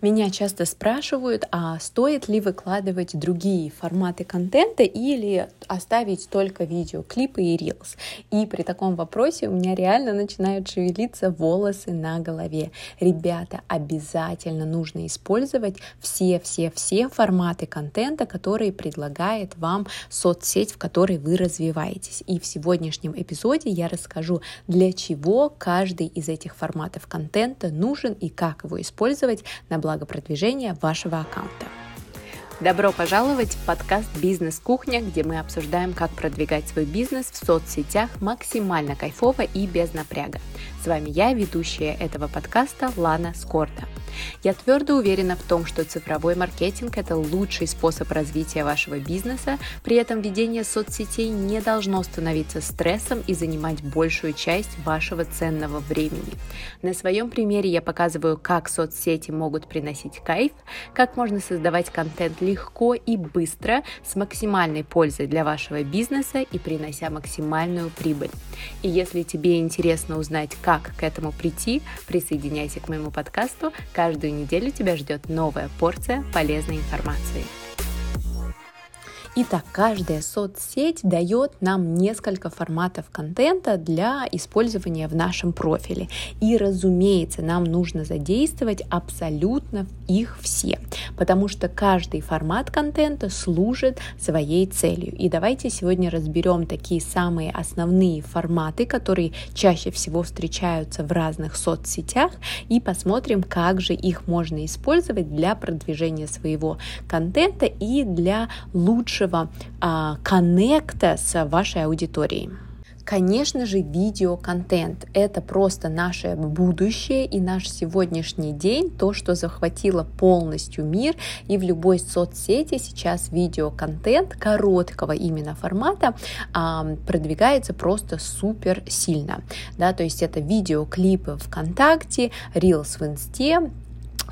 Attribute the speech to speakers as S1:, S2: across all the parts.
S1: Меня часто спрашивают, а стоит ли выкладывать другие форматы контента или оставить только видео, клипы и рилс. И при таком вопросе у меня реально начинают шевелиться волосы на голове. Ребята, обязательно нужно использовать все-все-все форматы контента, которые предлагает вам соцсеть, в которой вы развиваетесь. И в сегодняшнем эпизоде я расскажу, для чего каждый из этих форматов контента нужен и как его использовать на благо продвижения вашего аккаунта. Добро пожаловать в подкаст «Бизнес-кухня», где мы обсуждаем, как продвигать свой бизнес в соцсетях максимально кайфово и без напряга. С вами я, ведущая этого подкаста Лана Скорта. Я твердо уверена в том, что цифровой маркетинг – это лучший способ развития вашего бизнеса, при этом ведение соцсетей не должно становиться стрессом и занимать большую часть вашего ценного времени. На своем примере я показываю, как соцсети могут приносить кайф, как можно создавать контент легко и быстро, с максимальной пользой для вашего бизнеса и принося максимальную прибыль. И если тебе интересно узнать, как к этому прийти, присоединяйся к моему подкасту, Каждую неделю тебя ждет новая порция полезной информации. Итак, каждая соцсеть дает нам несколько форматов контента для использования в нашем профиле. И, разумеется, нам нужно задействовать абсолютно их все, потому что каждый формат контента служит своей целью. И давайте сегодня разберем такие самые основные форматы, которые чаще всего встречаются в разных соцсетях, и посмотрим, как же их можно использовать для продвижения своего контента и для лучшего лучшего а, коннекта с вашей аудиторией. Конечно же, видеоконтент — это просто наше будущее и наш сегодняшний день, то, что захватило полностью мир, и в любой соцсети сейчас видеоконтент короткого именно формата а, продвигается просто супер сильно, да, то есть это видеоклипы ВКонтакте, Reels в Инсте,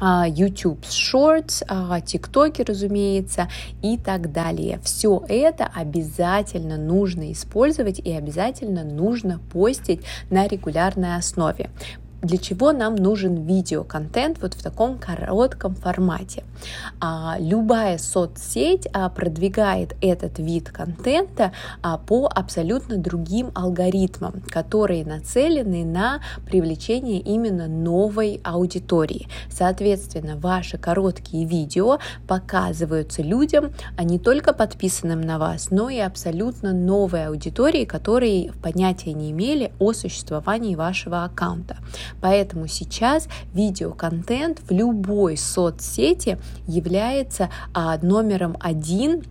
S1: YouTube Shorts, ТикТоки, разумеется, и так далее. Все это обязательно нужно использовать и обязательно нужно постить на регулярной основе для чего нам нужен видеоконтент вот в таком коротком формате. А, любая соцсеть а, продвигает этот вид контента а, по абсолютно другим алгоритмам, которые нацелены на привлечение именно новой аудитории. Соответственно, ваши короткие видео показываются людям, а не только подписанным на вас, но и абсолютно новой аудитории, которые понятия не имели о существовании вашего аккаунта. Поэтому сейчас видеоконтент в любой соцсети является а, номером один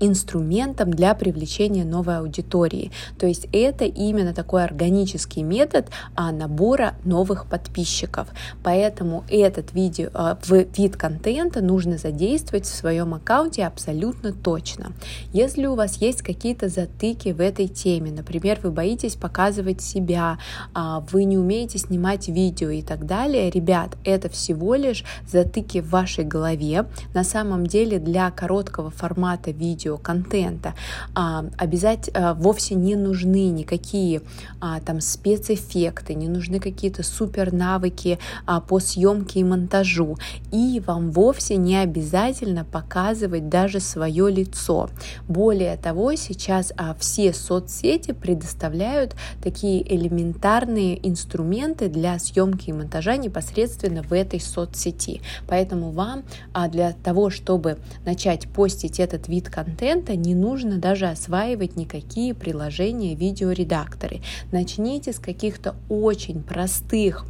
S1: инструментом для привлечения новой аудитории. То есть это именно такой органический метод а, набора новых подписчиков. Поэтому этот видео, а, вид контента нужно задействовать в своем аккаунте абсолютно точно. Если у вас есть какие-то затыки в этой теме, например, вы боитесь показывать себя, а, вы не умеете снимать видео и так далее, ребят, это всего лишь затыки в вашей голове. На самом деле для короткого формата видео видеоконтента. А, обязательно а, вовсе не нужны никакие а, там спецэффекты, не нужны какие-то супер навыки а, по съемке и монтажу. И вам вовсе не обязательно показывать даже свое лицо. Более того, сейчас а, все соцсети предоставляют такие элементарные инструменты для съемки и монтажа непосредственно в этой соцсети. Поэтому вам а, для того, чтобы начать постить этот вид контента, контента не нужно даже осваивать никакие приложения, видеоредакторы. Начните с каких-то очень простых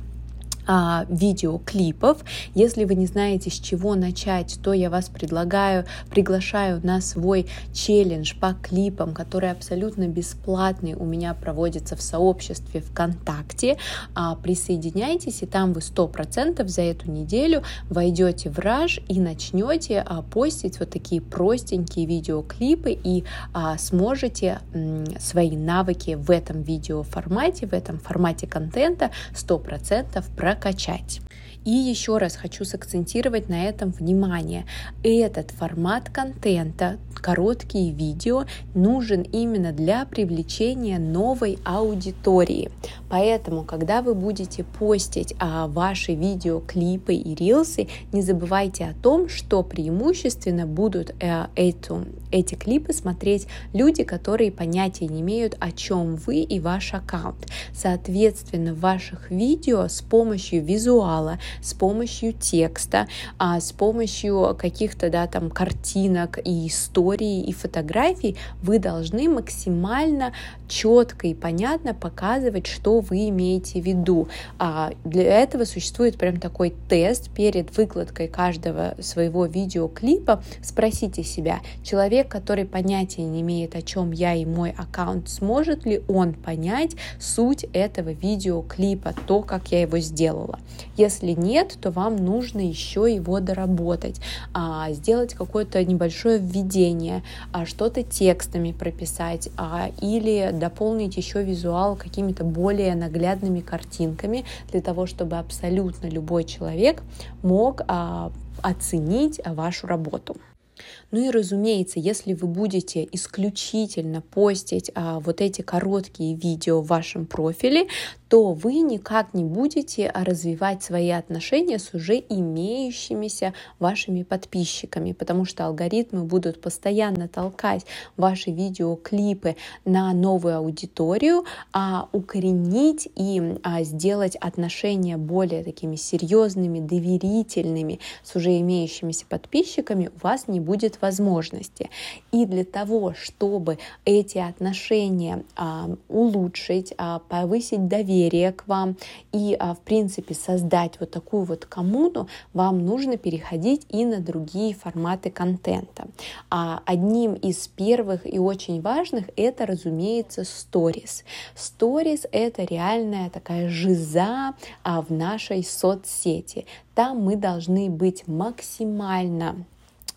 S1: а, видеоклипов. Если вы не знаете, с чего начать, то я вас предлагаю, приглашаю на свой челлендж по клипам, который абсолютно бесплатный, у меня проводится в сообществе ВКонтакте. А, присоединяйтесь, и там вы 100% за эту неделю войдете в раж и начнете а, постить вот такие простенькие видеоклипы и а, сможете свои навыки в этом видеоформате, в этом формате контента 100% прокачать. И еще раз хочу сакцентировать на этом внимание. Этот формат контента, короткие видео, нужен именно для привлечения новой аудитории. Поэтому, когда вы будете постить а, ваши видеоклипы и рилсы, не забывайте о том, что преимущественно будут э, эту, эти клипы смотреть люди, которые понятия не имеют, о чем вы и ваш аккаунт. Соответственно, в ваших видео с помощью визуала, с помощью текста, а, с помощью каких-то да, там картинок и историй и фотографий вы должны максимально четко и понятно показывать, что вы имеете в виду. А для этого существует прям такой тест перед выкладкой каждого своего видеоклипа. Спросите себя, человек, который понятия не имеет, о чем я и мой аккаунт, сможет ли он понять суть этого видеоклипа, то, как я его сделала. Если нет, то вам нужно еще его доработать, а, сделать какое-то небольшое введение, а, что-то текстами прописать а, или дополнить еще визуал какими-то более наглядными картинками для того, чтобы абсолютно любой человек мог оценить вашу работу. Ну и разумеется, если вы будете исключительно постить а, вот эти короткие видео в вашем профиле, то вы никак не будете развивать свои отношения с уже имеющимися вашими подписчиками, потому что алгоритмы будут постоянно толкать ваши видеоклипы на новую аудиторию, а укоренить и а, сделать отношения более такими серьезными, доверительными с уже имеющимися подписчиками у вас не будет возможности. И для того, чтобы эти отношения а, улучшить, а, повысить доверие к вам и, а, в принципе, создать вот такую вот коммуну, вам нужно переходить и на другие форматы контента. А одним из первых и очень важных это, разумеется, stories. Stories это реальная такая жиза а, в нашей соцсети. Там мы должны быть максимально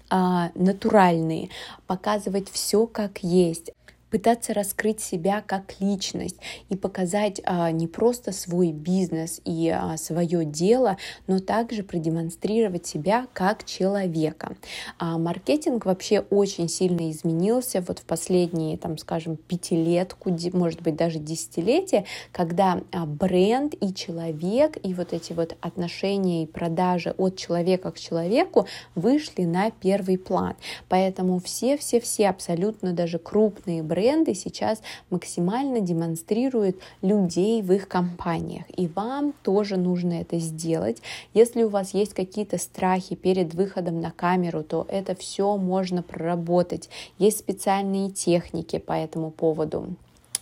S1: а, натуральные, показывать все как есть, пытаться раскрыть себя как личность и показать а, не просто свой бизнес и а, свое дело, но также продемонстрировать себя как человека. А, маркетинг вообще очень сильно изменился вот в последние, там, скажем, пятилетку, может быть, даже десятилетия, когда бренд и человек, и вот эти вот отношения и продажи от человека к человеку вышли на первый план. Поэтому все-все-все абсолютно даже крупные бренды бренды сейчас максимально демонстрируют людей в их компаниях. И вам тоже нужно это сделать. Если у вас есть какие-то страхи перед выходом на камеру, то это все можно проработать. Есть специальные техники по этому поводу.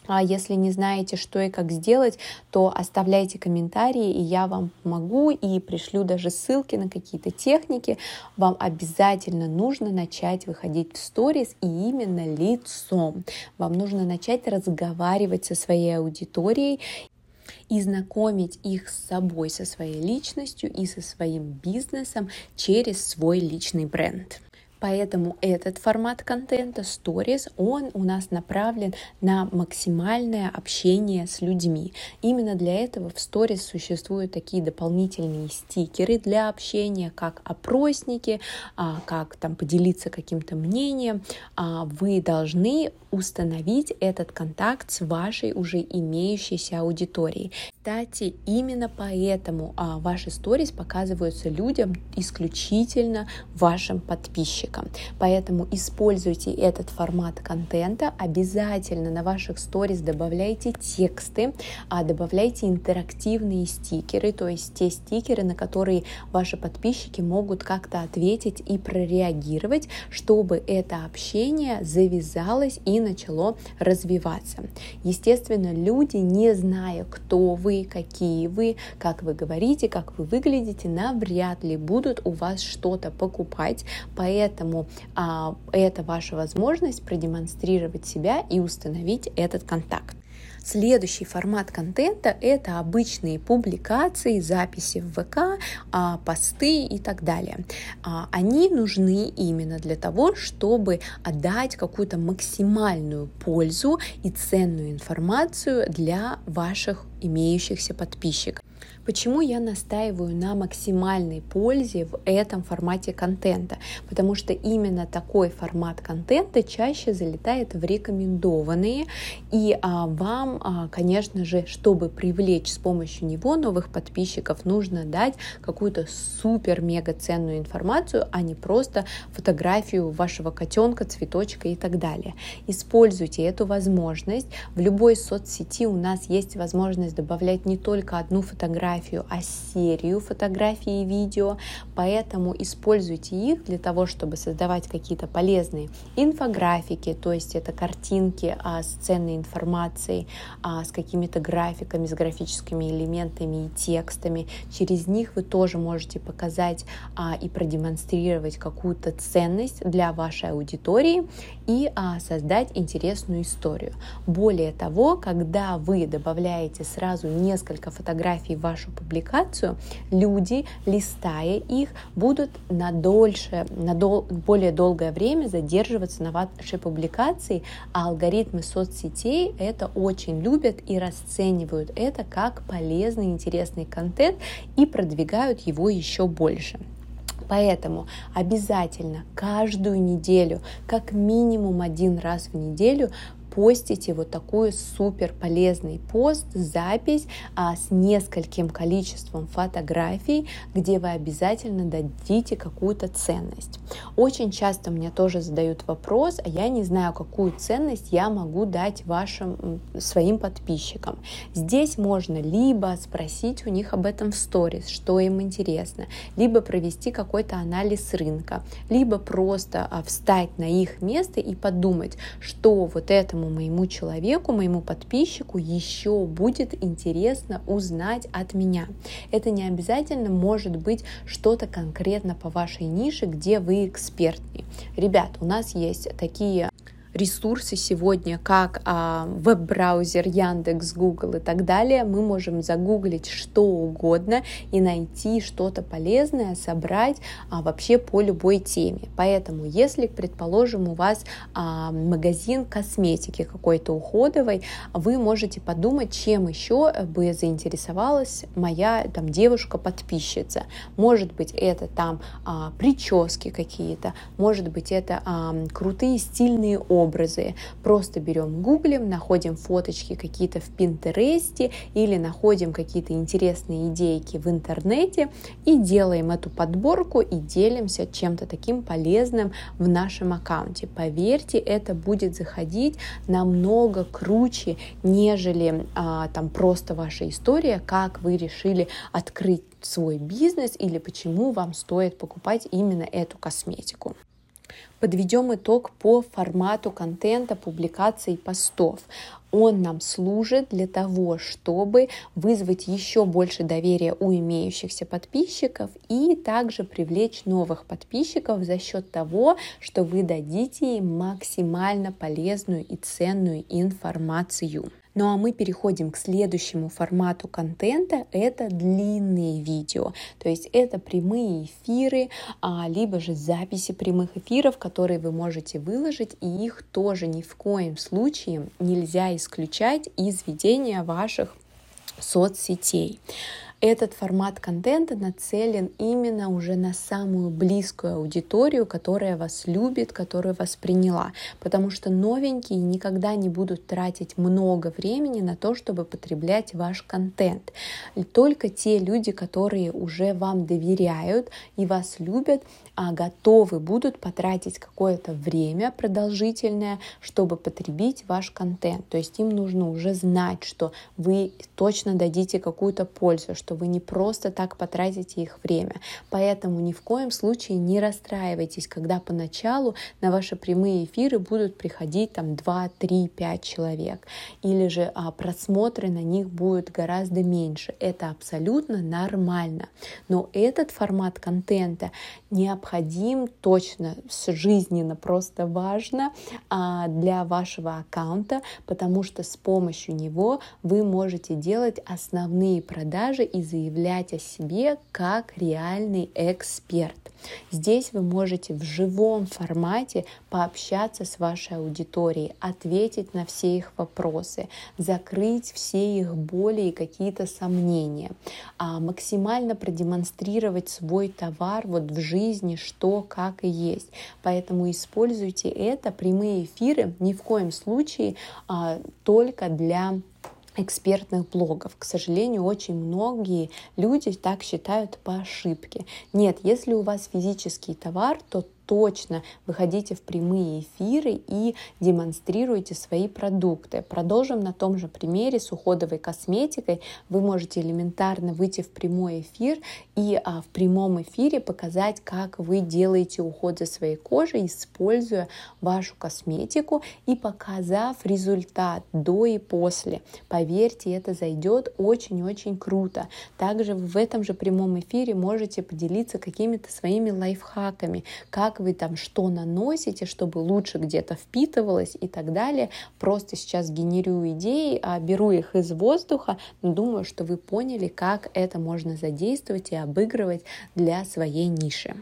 S1: А если не знаете, что и как сделать, то оставляйте комментарии, и я вам помогу и пришлю даже ссылки на какие-то техники. Вам обязательно нужно начать выходить в сторис и именно лицом. Вам нужно начать разговаривать со своей аудиторией и знакомить их с собой, со своей личностью и со своим бизнесом через свой личный бренд. Поэтому этот формат контента, Stories, он у нас направлен на максимальное общение с людьми. Именно для этого в Stories существуют такие дополнительные стикеры для общения, как опросники, а, как там поделиться каким-то мнением. А, вы должны установить этот контакт с вашей уже имеющейся аудиторией. Кстати, именно поэтому а, ваши сторис показываются людям исключительно вашим подписчикам. Поэтому используйте этот формат контента. Обязательно на ваших сторис добавляйте тексты, а добавляйте интерактивные стикеры, то есть те стикеры, на которые ваши подписчики могут как-то ответить и прореагировать, чтобы это общение завязалось и начало развиваться. Естественно, люди, не зная, кто вы, какие вы, как вы говорите, как вы выглядите, навряд ли будут у вас что-то покупать, поэтому а, это ваша возможность продемонстрировать себя и установить этот контакт. Следующий формат контента — это обычные публикации, записи в ВК, а, посты и так далее. А, они нужны именно для того, чтобы отдать какую-то максимальную пользу и ценную информацию для ваших имеющихся подписчиков. Почему я настаиваю на максимальной пользе в этом формате контента? Потому что именно такой формат контента чаще залетает в рекомендованные, и а, вам, а, конечно же, чтобы привлечь с помощью него новых подписчиков, нужно дать какую-то супер-мега ценную информацию, а не просто фотографию вашего котенка, цветочка и так далее. Используйте эту возможность. В любой соцсети у нас есть возможность добавлять не только одну фотографию, фотографию, а серию фотографий и видео, поэтому используйте их для того, чтобы создавать какие-то полезные инфографики, то есть это картинки а, с ценной информацией, а, с какими-то графиками, с графическими элементами и текстами. Через них вы тоже можете показать а, и продемонстрировать какую-то ценность для вашей аудитории и а, создать интересную историю. Более того, когда вы добавляете сразу несколько фотографий в вашу вашу публикацию, люди, листая их, будут на дольше, на дол более долгое время задерживаться на вашей публикации, а алгоритмы соцсетей это очень любят и расценивают это как полезный, интересный контент и продвигают его еще больше. Поэтому обязательно каждую неделю, как минимум один раз в неделю, постите вот такой супер полезный пост, запись а, с нескольким количеством фотографий, где вы обязательно дадите какую-то ценность. Очень часто мне тоже задают вопрос, а я не знаю, какую ценность я могу дать вашим своим подписчикам. Здесь можно либо спросить у них об этом в сторис, что им интересно, либо провести какой-то анализ рынка, либо просто а, встать на их место и подумать, что вот этому этому моему человеку, моему подписчику еще будет интересно узнать от меня. Это не обязательно может быть что-то конкретно по вашей нише, где вы экспертнее. Ребят, у нас есть такие ресурсы сегодня, как а, веб-браузер, Яндекс, Google и так далее, мы можем загуглить что угодно и найти что-то полезное, собрать а, вообще по любой теме. Поэтому, если, предположим, у вас а, магазин косметики какой-то уходовой, вы можете подумать, чем еще бы заинтересовалась моя там девушка-подписчица. Может быть, это там а, прически какие-то, может быть, это а, крутые стильные образы, образы. Просто берем, гуглим, находим фоточки какие-то в Пинтересте или находим какие-то интересные идейки в интернете и делаем эту подборку и делимся чем-то таким полезным в нашем аккаунте. Поверьте, это будет заходить намного круче, нежели а, там просто ваша история, как вы решили открыть свой бизнес или почему вам стоит покупать именно эту косметику. Подведем итог по формату контента, публикаций, постов. Он нам служит для того, чтобы вызвать еще больше доверия у имеющихся подписчиков и также привлечь новых подписчиков за счет того, что вы дадите им максимально полезную и ценную информацию. Ну а мы переходим к следующему формату контента. Это длинные видео. То есть это прямые эфиры, а, либо же записи прямых эфиров, которые вы можете выложить. И их тоже ни в коем случае нельзя исключать из ведения ваших соцсетей. Этот формат контента нацелен именно уже на самую близкую аудиторию, которая вас любит, которая вас приняла, потому что новенькие никогда не будут тратить много времени на то, чтобы потреблять ваш контент. Только те люди, которые уже вам доверяют и вас любят, а готовы будут потратить какое-то время продолжительное, чтобы потребить ваш контент. То есть им нужно уже знать, что вы точно дадите какую-то пользу, что вы не просто так потратите их время. Поэтому ни в коем случае не расстраивайтесь, когда поначалу на ваши прямые эфиры будут приходить там 2, 3, 5 человек. Или же а, просмотры на них будут гораздо меньше. Это абсолютно нормально. Но этот формат контента необходим точно, жизненно просто важно а, для вашего аккаунта, потому что с помощью него вы можете делать основные продажи и заявлять о себе как реальный эксперт. Здесь вы можете в живом формате пообщаться с вашей аудиторией, ответить на все их вопросы, закрыть все их боли и какие-то сомнения, а максимально продемонстрировать свой товар вот в жизни, что, как и есть. Поэтому используйте это, прямые эфиры, ни в коем случае а, только для экспертных блогов. К сожалению, очень многие люди так считают по ошибке. Нет, если у вас физический товар, то точно выходите в прямые эфиры и демонстрируйте свои продукты. Продолжим на том же примере с уходовой косметикой. Вы можете элементарно выйти в прямой эфир и а, в прямом эфире показать, как вы делаете уход за своей кожей, используя вашу косметику и показав результат до и после. Поверьте, это зайдет очень-очень круто. Также в этом же прямом эфире можете поделиться какими-то своими лайфхаками, как как вы там что наносите, чтобы лучше где-то впитывалось и так далее. Просто сейчас генерирую идеи, а беру их из воздуха, думаю, что вы поняли, как это можно задействовать и обыгрывать для своей ниши.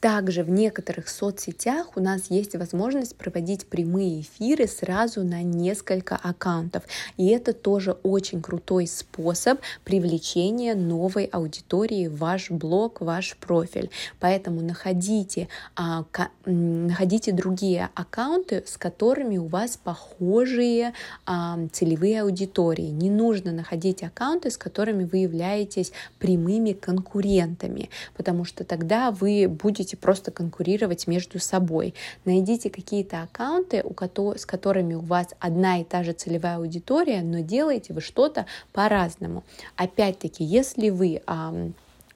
S1: Также в некоторых соцсетях у нас есть возможность проводить прямые эфиры сразу на несколько аккаунтов. И это тоже очень крутой способ привлечения новой аудитории в ваш блог, ваш профиль. Поэтому находите, а, ка, находите другие аккаунты, с которыми у вас похожие а, целевые аудитории. Не нужно находить аккаунты, с которыми вы являетесь прямыми конкурентами, потому что тогда вы будете будете просто конкурировать между собой. Найдите какие-то аккаунты, у с которыми у вас одна и та же целевая аудитория, но делаете вы что-то по-разному. Опять-таки, если вы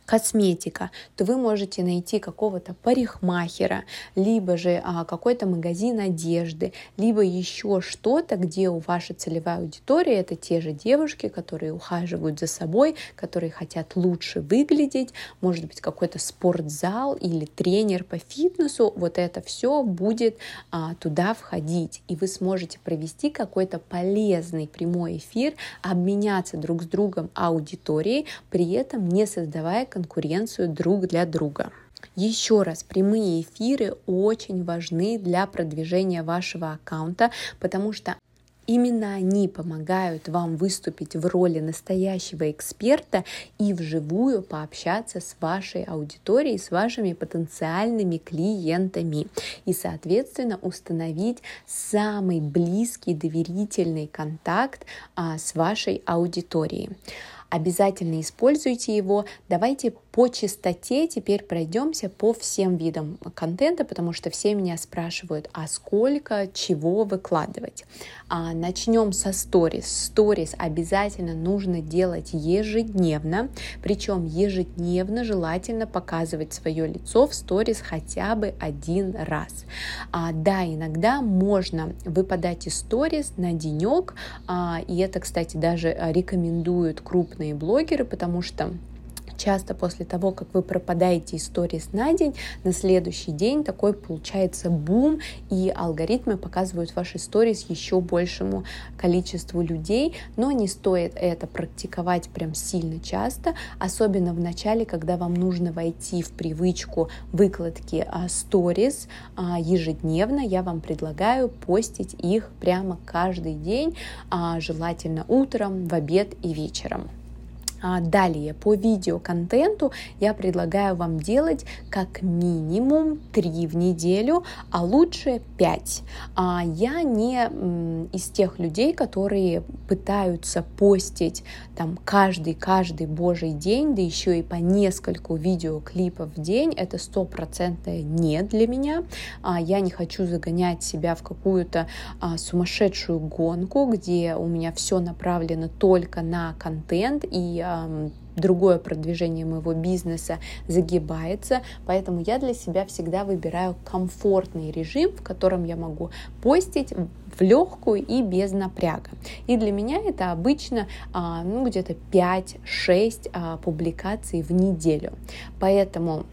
S1: косметика, то вы можете найти какого-то парикмахера, либо же а, какой-то магазин одежды, либо еще что-то, где у вашей целевой аудитории это те же девушки, которые ухаживают за собой, которые хотят лучше выглядеть, может быть какой-то спортзал или тренер по фитнесу, вот это все будет а, туда входить, и вы сможете провести какой-то полезный прямой эфир, обменяться друг с другом аудиторией, при этом не создавая конкуренцию друг для друга. Еще раз, прямые эфиры очень важны для продвижения вашего аккаунта, потому что Именно они помогают вам выступить в роли настоящего эксперта и вживую пообщаться с вашей аудиторией, с вашими потенциальными клиентами и, соответственно, установить самый близкий доверительный контакт а, с вашей аудиторией обязательно используйте его. Давайте по частоте теперь пройдемся по всем видам контента, потому что все меня спрашивают, а сколько чего выкладывать. А, начнем со сторис. Сторис обязательно нужно делать ежедневно, причем ежедневно желательно показывать свое лицо в сторис хотя бы один раз. А, да, иногда можно выпадать из сторис на денек, а, и это, кстати, даже рекомендуют крупные блогеры, потому что часто после того, как вы пропадаете из сторис на день, на следующий день такой получается бум, и алгоритмы показывают ваши сторис еще большему количеству людей, но не стоит это практиковать прям сильно часто, особенно в начале, когда вам нужно войти в привычку выкладки а, сторис а, ежедневно, я вам предлагаю постить их прямо каждый день, а, желательно утром, в обед и вечером. А, далее, по видеоконтенту я предлагаю вам делать как минимум 3 в неделю, а лучше 5. А, я не из тех людей, которые пытаются постить там каждый-каждый божий день, да еще и по нескольку видеоклипов в день. Это стопроцентное нет для меня. А, я не хочу загонять себя в какую-то сумасшедшую гонку, где у меня все направлено только на контент и другое продвижение моего бизнеса загибается, поэтому я для себя всегда выбираю комфортный режим, в котором я могу постить в легкую и без напряга. И для меня это обычно а, ну, где-то 5-6 а, публикаций в неделю. Поэтому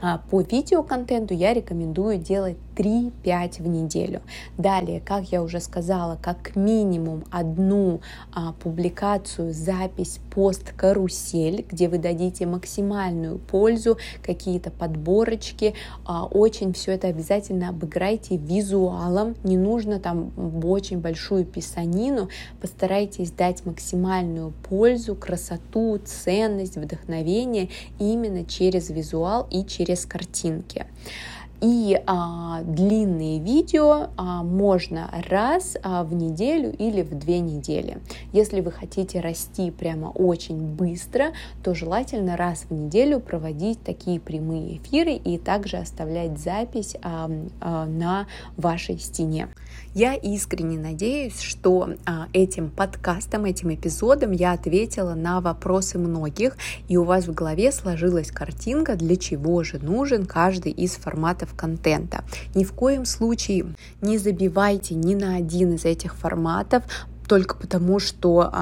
S1: а, по видеоконтенту я рекомендую делать 3-5 в неделю. Далее, как я уже сказала, как минимум одну а, публикацию, запись, пост, карусель, где вы дадите максимальную пользу, какие-то подборочки. А, очень все это обязательно обыграйте визуалом. Не нужно там очень большую писанину. Постарайтесь дать максимальную пользу, красоту, ценность, вдохновение именно через визуал и через картинки. И а, длинные видео а, можно раз а, в неделю или в две недели. Если вы хотите расти прямо очень быстро, то желательно раз в неделю проводить такие прямые эфиры и также оставлять запись а, а, на вашей стене. Я искренне надеюсь, что а, этим подкастом, этим эпизодом я ответила на вопросы многих, и у вас в голове сложилась картинка, для чего же нужен каждый из форматов контента. Ни в коем случае не забивайте ни на один из этих форматов, только потому, что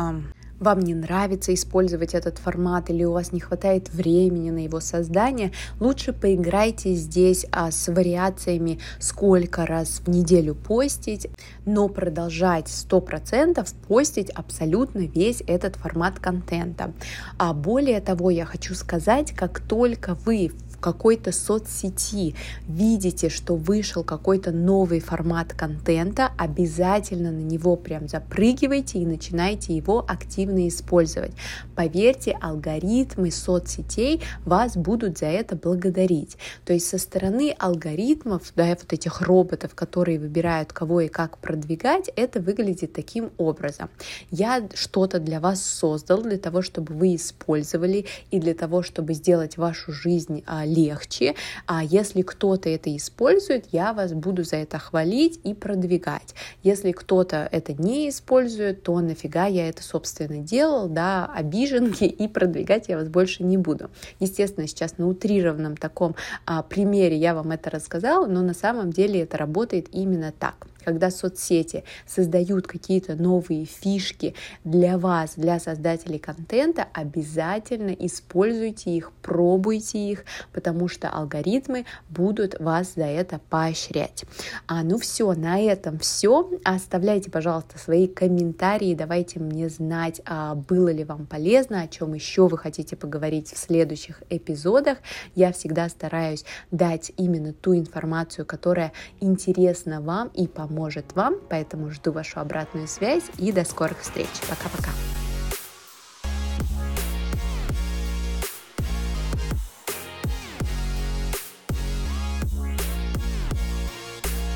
S1: вам не нравится использовать этот формат или у вас не хватает времени на его создание, лучше поиграйте здесь а, с вариациями, сколько раз в неделю постить, но продолжать 100% постить абсолютно весь этот формат контента. А более того, я хочу сказать, как только вы какой-то соцсети видите, что вышел какой-то новый формат контента, обязательно на него прям запрыгивайте и начинайте его активно использовать. Поверьте, алгоритмы соцсетей вас будут за это благодарить. То есть со стороны алгоритмов, да, вот этих роботов, которые выбирают кого и как продвигать, это выглядит таким образом. Я что-то для вас создал для того, чтобы вы использовали и для того, чтобы сделать вашу жизнь а, легче, а если кто-то это использует, я вас буду за это хвалить и продвигать. Если кто-то это не использует, то нафига я это, собственно, делал, да, обиженки, и продвигать я вас больше не буду. Естественно, сейчас на утрированном таком а, примере я вам это рассказала, но на самом деле это работает именно так когда соцсети создают какие-то новые фишки для вас, для создателей контента, обязательно используйте их, пробуйте их, потому что алгоритмы будут вас за это поощрять. А, ну все, на этом все. Оставляйте, пожалуйста, свои комментарии, давайте мне знать, а, было ли вам полезно, о чем еще вы хотите поговорить в следующих эпизодах. Я всегда стараюсь дать именно ту информацию, которая интересна вам и поможет поможет вам, поэтому жду вашу обратную связь и до скорых встреч. Пока-пока.